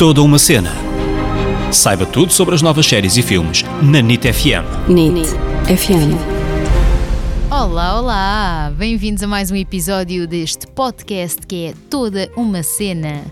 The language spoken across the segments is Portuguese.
Toda uma cena. Saiba tudo sobre as novas séries e filmes na NIT FM. NIT FM. Olá, olá! Bem-vindos a mais um episódio deste podcast que é Toda uma Cena.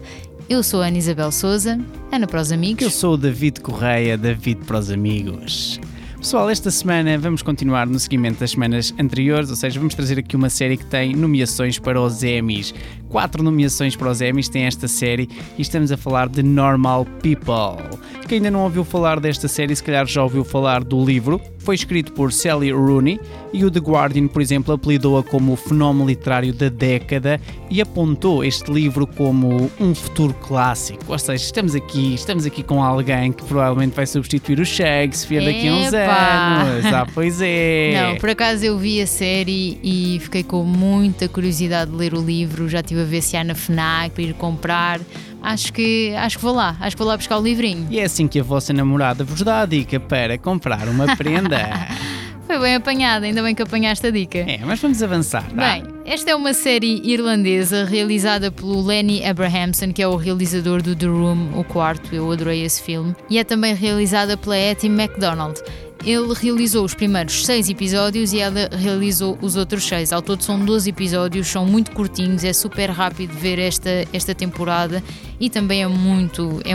Eu sou a Ana Isabel Souza, Ana para os amigos. Eu sou o David Correia, David para os amigos. Pessoal, esta semana vamos continuar no seguimento das semanas anteriores, ou seja, vamos trazer aqui uma série que tem nomeações para os Emmys. Quatro nomeações para os Emmys tem esta série e estamos a falar de Normal People. Quem ainda não ouviu falar desta série, se calhar já ouviu falar do livro. Foi escrito por Sally Rooney e o The Guardian, por exemplo, apelidou-a como o fenómeno literário da década e apontou este livro como um futuro clássico. Ou seja, estamos aqui, estamos aqui com alguém que provavelmente vai substituir o Shakespeare daqui a uns Epa! Anos. Ah, pois é. Não, por acaso eu vi a série e fiquei com muita curiosidade de ler o livro. Já estive a ver se há na FNAC para ir comprar. Acho que, acho que vou lá, acho que vou lá buscar o livrinho. E é assim que a vossa namorada vos dá a dica para comprar uma prenda. Foi bem apanhada, ainda bem que apanhaste a dica. é, mas vamos avançar. tá? Bem, esta é uma série irlandesa realizada pelo Lenny Abrahamson, que é o realizador do The Room, o quarto, eu adorei esse filme, e é também realizada pela Hattie MacDonald. Ele realizou os primeiros seis episódios e ela realizou os outros seis. Ao todo são 12 episódios, são muito curtinhos, é super rápido ver esta, esta temporada e também é muito, é